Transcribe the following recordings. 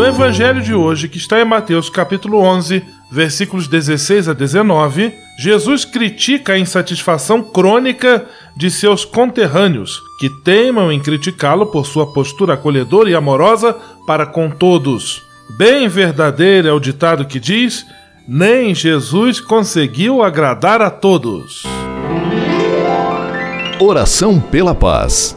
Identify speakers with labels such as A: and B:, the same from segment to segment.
A: No Evangelho de hoje, que está em Mateus capítulo 11, versículos 16 a 19, Jesus critica a insatisfação crônica de seus conterrâneos, que teimam em criticá-lo por sua postura acolhedora e amorosa para com todos. Bem verdadeiro é o ditado que diz: nem Jesus conseguiu agradar a todos.
B: Oração pela paz.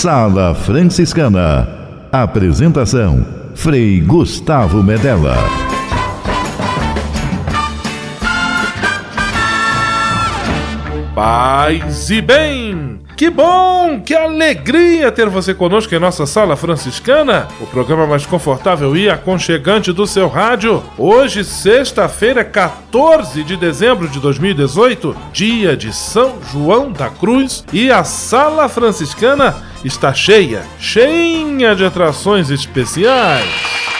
B: Sala Franciscana. Apresentação: Frei Gustavo Medella.
A: Paz e bem! Que bom, que alegria ter você conosco em nossa sala franciscana, o programa mais confortável e aconchegante do seu rádio. Hoje, sexta-feira, 14 de dezembro de 2018, dia de São João da Cruz, e a sala franciscana está cheia, cheinha de atrações especiais.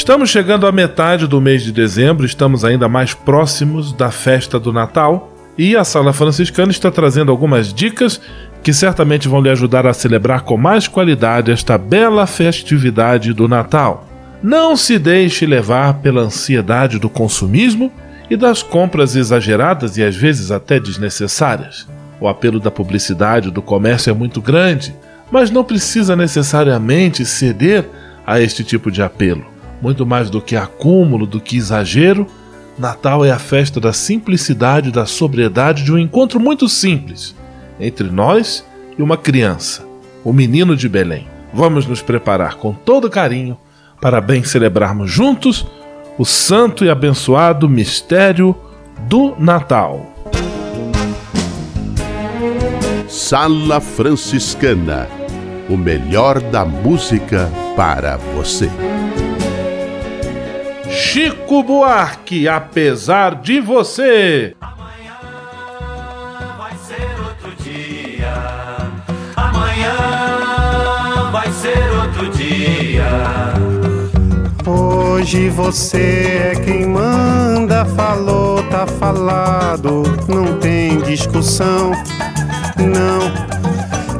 A: Estamos chegando à metade do mês de dezembro, estamos ainda mais próximos da festa do Natal e a Sala Franciscana está trazendo algumas dicas que certamente vão lhe ajudar a celebrar com mais qualidade esta bela festividade do Natal. Não se deixe levar pela ansiedade do consumismo e das compras exageradas e às vezes até desnecessárias. O apelo da publicidade do comércio é muito grande, mas não precisa necessariamente ceder a este tipo de apelo. Muito mais do que acúmulo, do que exagero, Natal é a festa da simplicidade e da sobriedade de um encontro muito simples entre nós e uma criança, o menino de Belém. Vamos nos preparar com todo carinho para bem celebrarmos juntos o santo e abençoado mistério do Natal.
C: Sala Franciscana o melhor da música para você.
A: Chico Buarque, apesar de você.
D: Amanhã vai ser outro dia. Amanhã vai ser outro dia.
E: Hoje você é quem manda, falou, tá falado, não tem discussão, não.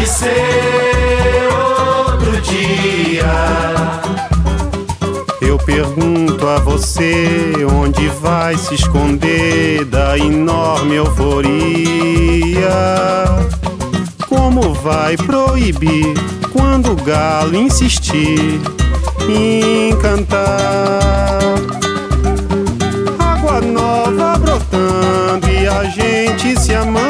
E: de ser outro dia. Eu pergunto a você onde vai se esconder da enorme euforia. Como vai proibir quando o galo insistir em cantar? Água nova brotando e a gente se amando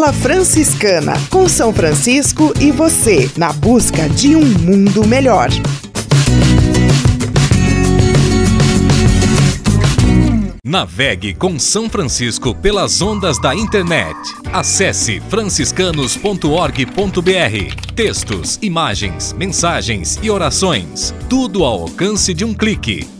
F: Sala Franciscana, com São Francisco e você, na busca de um mundo melhor.
B: Navegue com São Francisco pelas ondas da internet. Acesse franciscanos.org.br. Textos, imagens, mensagens e orações. Tudo ao alcance de um clique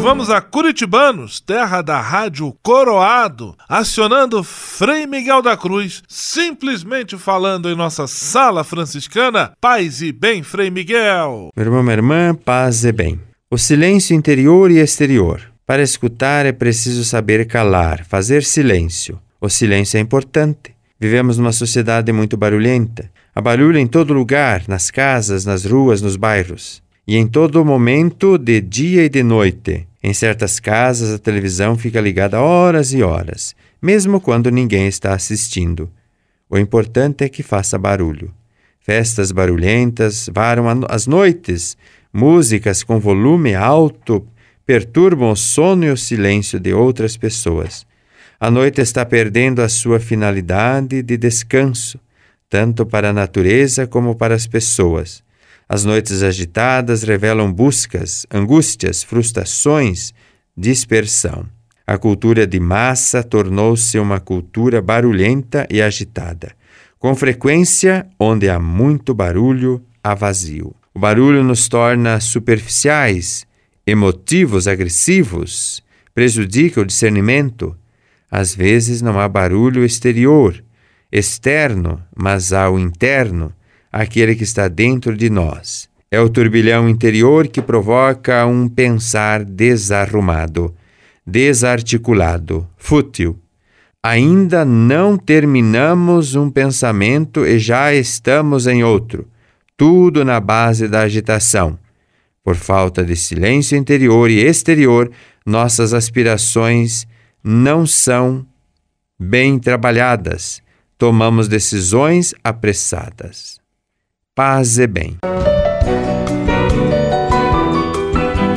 A: Vamos a Curitibanos, terra da rádio Coroado, acionando Frei Miguel da Cruz, simplesmente falando em nossa sala franciscana. Paz e bem, Frei Miguel.
G: Meu irmão, minha irmã, paz e bem. O silêncio interior e exterior. Para escutar é preciso saber calar, fazer silêncio. O silêncio é importante. Vivemos numa sociedade muito barulhenta. Há barulho em todo lugar, nas casas, nas ruas, nos bairros e em todo momento, de dia e de noite. Em certas casas, a televisão fica ligada horas e horas, mesmo quando ninguém está assistindo. O importante é que faça barulho. Festas barulhentas varam as noites, músicas com volume alto perturbam o sono e o silêncio de outras pessoas. A noite está perdendo a sua finalidade de descanso, tanto para a natureza como para as pessoas. As noites agitadas revelam buscas, angústias, frustrações, dispersão. A cultura de massa tornou-se uma cultura barulhenta e agitada. Com frequência, onde há muito barulho, há vazio. O barulho nos torna superficiais, emotivos, agressivos, prejudica o discernimento. Às vezes não há barulho exterior, externo, mas há o interno, aquele que está dentro de nós. É o turbilhão interior que provoca um pensar desarrumado, desarticulado, fútil. Ainda não terminamos um pensamento e já estamos em outro, tudo na base da agitação. Por falta de silêncio interior e exterior, nossas aspirações não são bem trabalhadas, tomamos decisões apressadas paz e bem.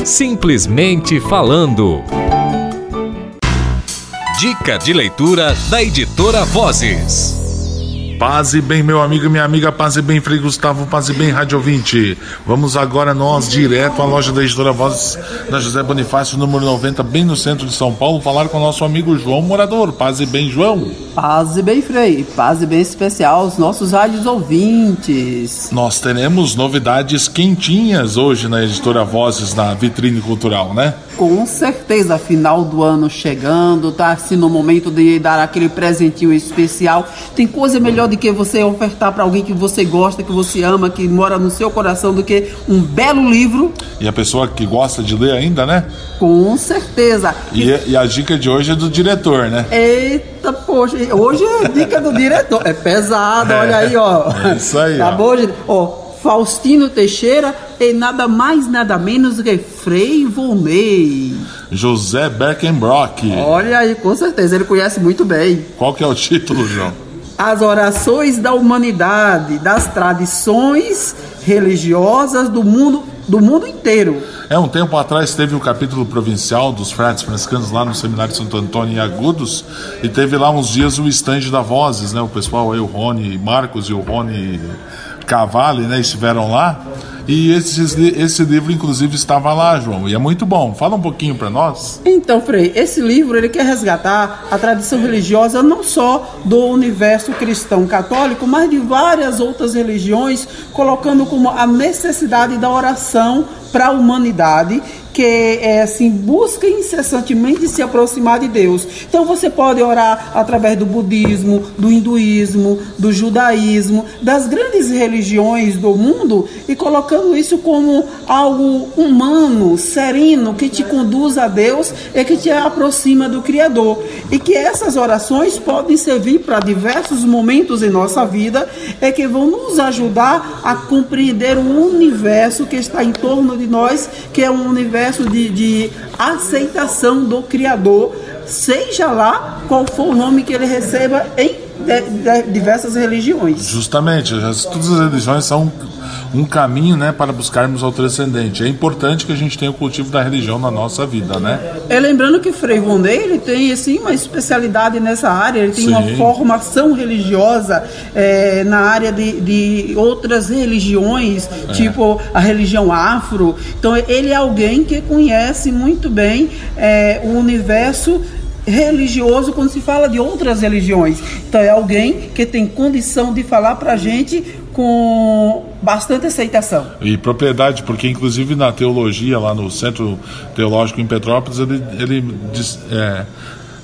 B: Simplesmente falando. Dica de leitura da editora Vozes.
A: Paz e bem, meu amigo e minha amiga, paz e bem, Frei Gustavo, paz e bem, Rádio Ouvinte. Vamos agora nós direto à loja da editora Vozes, na José Bonifácio, número 90, bem no centro de São Paulo, falar com o nosso amigo João Morador. Paz e bem, João.
H: Paz e bem, Frei. Paz e bem especial aos nossos rádios ouvintes.
I: Nós teremos novidades quentinhas hoje na editora Vozes na vitrine cultural, né?
H: Com certeza, final do ano chegando, tá assim no momento de dar aquele presentinho especial. Tem coisa melhor do que você ofertar para alguém que você gosta, que você ama, que mora no seu coração, do que um belo livro.
I: E a pessoa que gosta de ler ainda, né?
H: Com certeza.
I: E, e a dica de hoje é do diretor, né?
H: Eita, poxa, hoje é dica do diretor. É pesado, olha aí, ó.
I: É isso aí.
H: Tá
I: ó.
H: bom, gente? Ó, Faustino Teixeira e nada mais, nada menos que Frei Volney.
I: José Beckenbrock.
H: Olha aí, com certeza, ele conhece muito bem.
I: Qual que é o título, João?
H: As orações da humanidade, das tradições religiosas do mundo, do mundo inteiro.
I: É, um tempo atrás teve o capítulo provincial dos frades franciscanos lá no Seminário Santo Antônio em Agudos e teve lá uns dias o estande da Vozes, né? O pessoal aí, o Rony Marcos e o Rony Cavalli, né? Estiveram lá e esses, esse livro inclusive estava lá, João, e é muito bom. Fala um pouquinho para nós.
H: Então, Frei, esse livro ele quer resgatar a tradição religiosa não só do universo cristão católico, mas de várias outras religiões, colocando como a necessidade da oração para a humanidade que é, assim busca incessantemente se aproximar de Deus. Então você pode orar através do budismo, do hinduísmo, do judaísmo, das grandes religiões do mundo e colocando isso como algo humano, sereno, que te conduz a Deus e que te aproxima do Criador. E que essas orações podem servir para diversos momentos em nossa vida e que vão nos ajudar a compreender o universo que está em torno de nós, que é um universo de, de, aceitação do Criador, seja lá qual for o nome que ele receba em de, de, diversas religiões.
I: Justamente, as, todas as religiões são um caminho né, para buscarmos ao transcendente. É importante que a gente tenha o cultivo da religião na nossa vida, né?
H: É lembrando que Frei Vonday, ele tem assim, uma especialidade nessa área, ele tem
I: Sim.
H: uma formação religiosa é, na área de, de outras religiões, é. tipo a religião afro. Então ele é alguém que conhece muito bem é, o universo religioso quando se fala de outras religiões. Então é alguém que tem condição de falar para a gente com bastante aceitação.
I: E propriedade, porque inclusive na teologia, lá no Centro Teológico em Petrópolis, ele, ele é,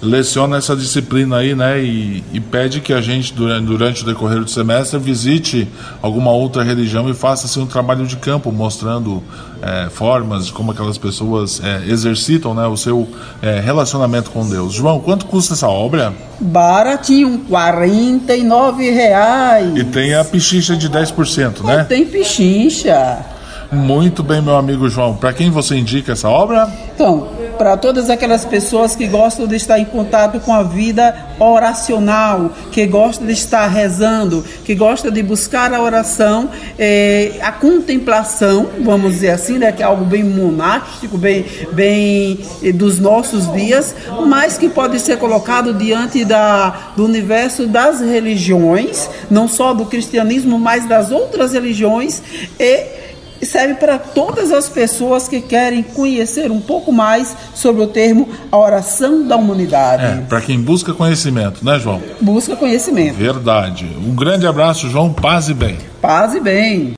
I: leciona essa disciplina aí, né? E, e, pede que a gente, durante, durante o decorrer do semestre, visite alguma outra religião e faça assim, um trabalho de campo, mostrando é, formas de como aquelas pessoas é, exercitam né, o seu é, relacionamento com Deus. João, quanto custa essa obra?
H: Baratinho, 49 reais.
I: E tem a pichincha de 10%, né?
H: E tem pichincha.
I: Muito bem, meu amigo João. Para quem você indica essa obra?
H: Então, para todas aquelas pessoas que gostam de estar em contato com a vida oracional, que gostam de estar rezando, que gostam de buscar a oração, eh, a contemplação, vamos dizer assim, né, que é algo bem monástico, bem, bem eh, dos nossos dias, mas que pode ser colocado diante da, do universo das religiões, não só do cristianismo, mas das outras religiões e serve para todas as pessoas que querem conhecer um pouco mais sobre o termo a oração da humanidade.
I: É, para quem busca conhecimento, né, João?
H: Busca conhecimento.
I: Verdade. Um grande abraço, João. Paz e bem.
H: Paz e bem.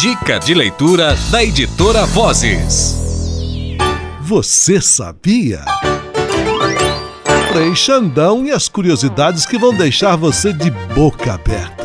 B: Dica de leitura da editora Vozes.
J: Você sabia? Frei Xandão e as curiosidades que vão deixar você de boca aberta.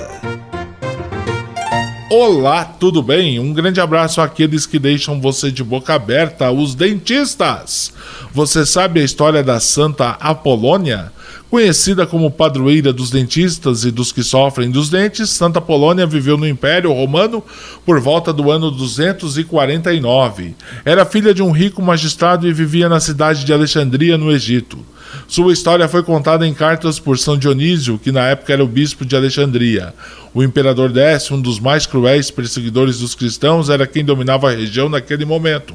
I: Olá, tudo bem? Um grande abraço àqueles que deixam você de boca aberta, os dentistas. Você sabe a história da Santa Apolônia? Conhecida como padroeira dos dentistas e dos que sofrem dos dentes, Santa Apolônia viveu no Império Romano por volta do ano 249. Era filha de um rico magistrado e vivia na cidade de Alexandria, no Egito. Sua história foi contada em cartas por São Dionísio, que na época era o bispo de Alexandria. O imperador Décio, um dos mais cruéis perseguidores dos cristãos, era quem dominava a região naquele momento.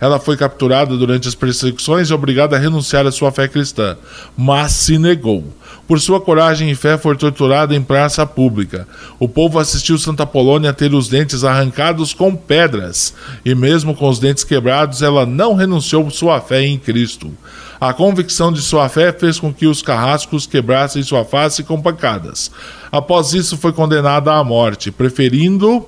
I: Ela foi capturada durante as perseguições e obrigada a renunciar à sua fé cristã, mas se negou. Por sua coragem e fé, foi torturada em praça pública. O povo assistiu Santa Polônia ter os dentes arrancados com pedras, e mesmo com os dentes quebrados, ela não renunciou sua fé em Cristo. A convicção de sua fé fez com que os carrascos quebrassem sua face com pancadas. Após isso, foi condenada à morte, preferindo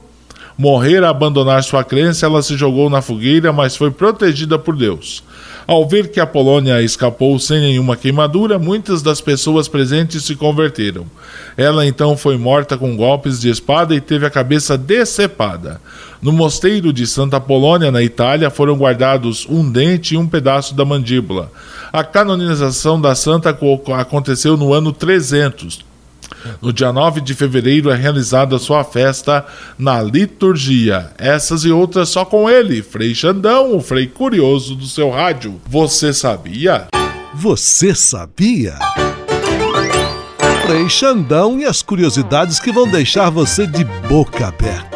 I: morrer a abandonar sua crença, ela se jogou na fogueira, mas foi protegida por Deus. Ao ver que a Polônia escapou sem nenhuma queimadura, muitas das pessoas presentes se converteram. Ela então foi morta com golpes de espada e teve a cabeça decepada. No mosteiro de Santa Polônia, na Itália, foram guardados um dente e um pedaço da mandíbula. A canonização da santa aconteceu no ano 300, no dia 9 de fevereiro é realizada sua festa na liturgia. Essas e outras só com ele, Frei Xandão, o Frei Curioso do seu rádio. Você sabia?
J: Você sabia? Frei Xandão e as curiosidades que vão deixar você de boca aberta.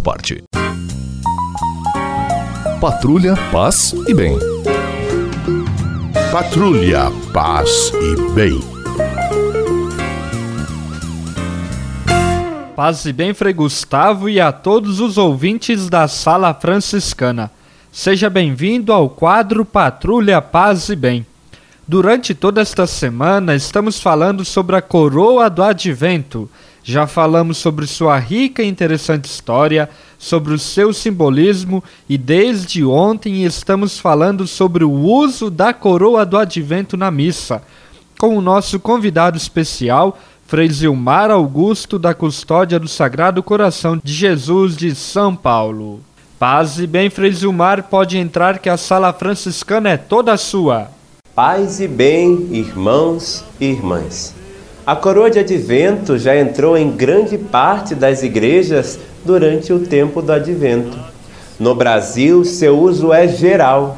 K: parte. Patrulha, paz e bem.
C: Patrulha, paz e bem.
L: Paz e bem, Frei Gustavo e a todos os ouvintes da Sala Franciscana. Seja bem-vindo ao quadro Patrulha Paz e Bem. Durante toda esta semana estamos falando sobre a coroa do advento, já falamos sobre sua rica e interessante história, sobre o seu simbolismo e desde ontem estamos falando sobre o uso da coroa do advento na missa, com o nosso convidado especial, Frei Zilmar Augusto da Custódia do Sagrado Coração de Jesus de São Paulo. Paz e bem, Frei Zilmar, pode entrar que a sala franciscana é toda sua.
M: Paz e bem, irmãos e irmãs. A coroa de advento já entrou em grande parte das igrejas durante o tempo do advento. No Brasil, seu uso é geral.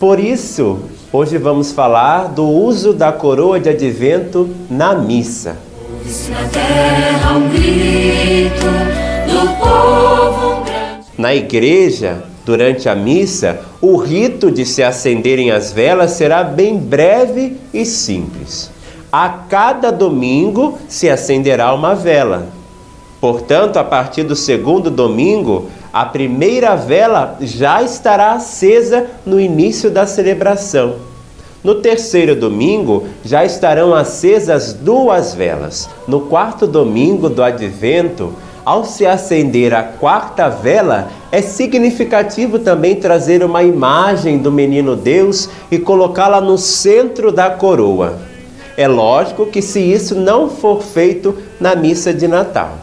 M: Por isso, hoje vamos falar do uso da coroa de advento na missa. Na igreja, durante a missa, o rito de se acenderem as velas será bem breve e simples. A cada domingo se acenderá uma vela. Portanto, a partir do segundo domingo, a primeira vela já estará acesa no início da celebração. No terceiro domingo, já estarão acesas duas velas. No quarto domingo do advento, ao se acender a quarta vela, é significativo também trazer uma imagem do menino Deus e colocá-la no centro da coroa. É lógico que se isso não for feito na missa de Natal.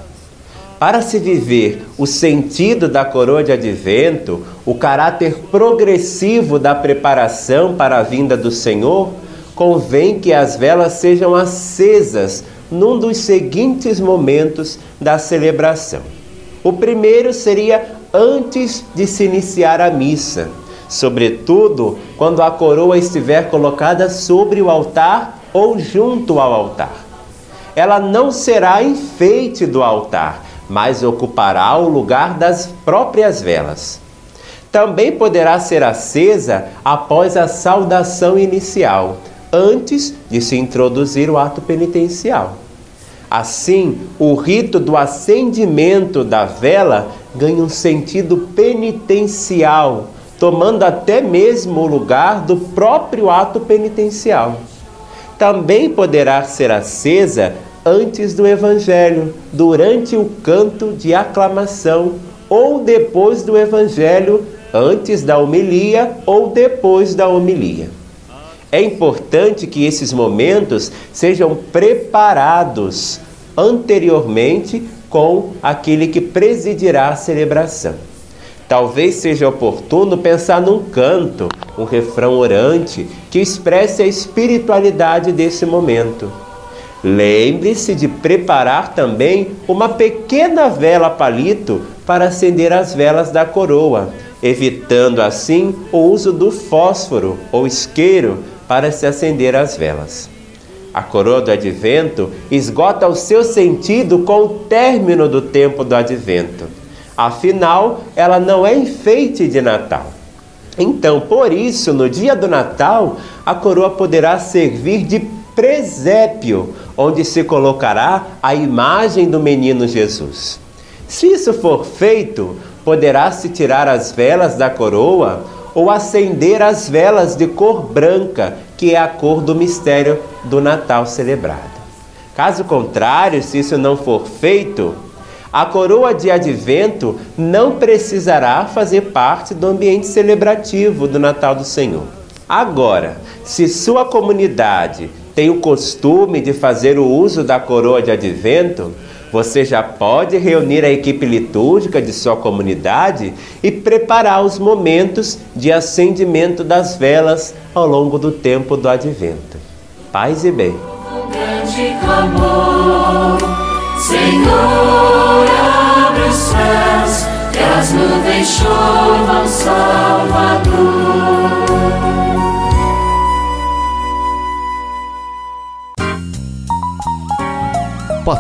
M: Para se viver o sentido da coroa de advento, o caráter progressivo da preparação para a vinda do Senhor, convém que as velas sejam acesas num dos seguintes momentos da celebração. O primeiro seria antes de se iniciar a missa, sobretudo quando a coroa estiver colocada sobre o altar ou junto ao altar. Ela não será enfeite do altar, mas ocupará o lugar das próprias velas. Também poderá ser acesa após a saudação inicial, antes de se introduzir o ato penitencial. Assim, o rito do acendimento da vela ganha um sentido penitencial, tomando até mesmo o lugar do próprio ato penitencial também poderá ser acesa antes do Evangelho, durante o canto de aclamação ou depois do Evangelho antes da homilia ou depois da homilia. É importante que esses momentos sejam preparados anteriormente com aquele que presidirá a celebração. Talvez seja oportuno pensar num canto, um refrão orante que expresse a espiritualidade desse momento. Lembre-se de preparar também uma pequena vela palito para acender as velas da coroa, evitando assim o uso do fósforo ou isqueiro para se acender as velas. A coroa do advento esgota o seu sentido com o término do tempo do advento. Afinal, ela não é enfeite de Natal. Então, por isso, no dia do Natal, a coroa poderá servir de presépio, onde se colocará a imagem do menino Jesus. Se isso for feito, poderá se tirar as velas da coroa ou acender as velas de cor branca, que é a cor do mistério do Natal celebrado. Caso contrário, se isso não for feito, a coroa de advento não precisará fazer parte do ambiente celebrativo do Natal do Senhor. Agora, se sua comunidade tem o costume de fazer o uso da coroa de advento, você já pode reunir a equipe litúrgica de sua comunidade e preparar os momentos de acendimento das velas ao longo do tempo do advento. Paz e bem.
D: Um grande clamor, Senhor,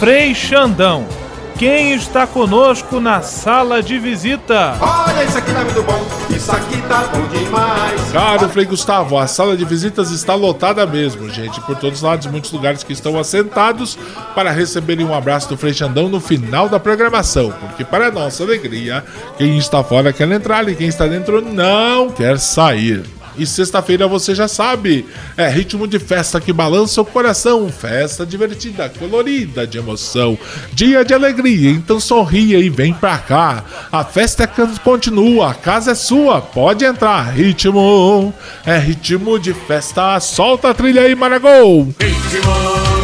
A: Frei Xandão, quem está conosco na sala de visita?
E: Olha, isso aqui tá muito bom, isso aqui tá bom demais.
I: Caro Frei Gustavo, a sala de visitas está lotada mesmo, gente, por todos os lados, muitos lugares que estão assentados para receberem um abraço do Frei Xandão no final da programação, porque para nossa alegria, quem está fora quer entrar e quem está dentro não quer sair. E sexta-feira você já sabe, é ritmo de festa que balança o coração, festa divertida, colorida, de emoção, dia de alegria. Então sorria e vem pra cá. A festa continua, a casa é sua, pode entrar. Ritmo, é ritmo de festa. Solta a trilha aí, Maragol.
D: Ritmo,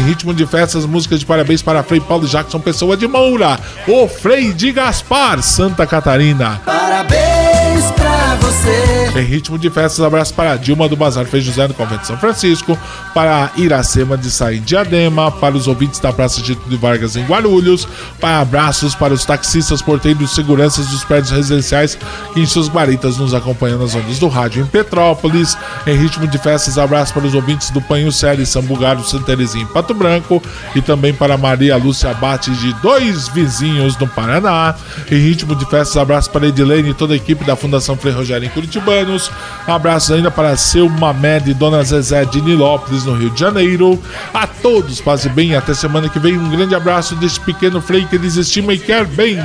D: Ritmo de
I: festas, músicas de parabéns para Frei Paulo Jackson Pessoa de Moura, o Frei de Gaspar, Santa Catarina.
D: Parabéns você.
I: Em ritmo de festas, abraço para Dilma do Bazar Frei José no Convento de São Francisco, para Iracema de Saí Diadema, para os ouvintes da Praça Getúlio Vargas em Guarulhos, para abraços para os taxistas, porteiros e seguranças dos prédios residenciais que em suas guaritas nos acompanham nas ondas do rádio em Petrópolis. Em ritmo de festas, abraço para os ouvintes do Panho Série, Sambugaru, Santa Terezinha em Pato Branco e também para Maria Lúcia Abate de dois vizinhos no Paraná. Em ritmo de festas, abraço para Edilene e toda a equipe da Fundação Frei Rogério em Curitibanos. Abraços ainda para seu Mamed e Dona Zezé de Nilópolis, no Rio de Janeiro. A todos, paz e bem. Até semana que vem. Um grande abraço deste pequeno Frei que eles estimam e quer bem.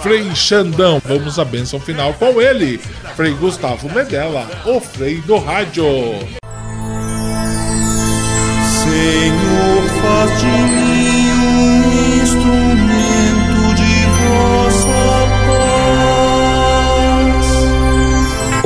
I: Frei Xandão. Vamos à bênção final com ele, Frei Gustavo Medella, o Frei do Rádio.
E: Senhor, faz de mim um instrumento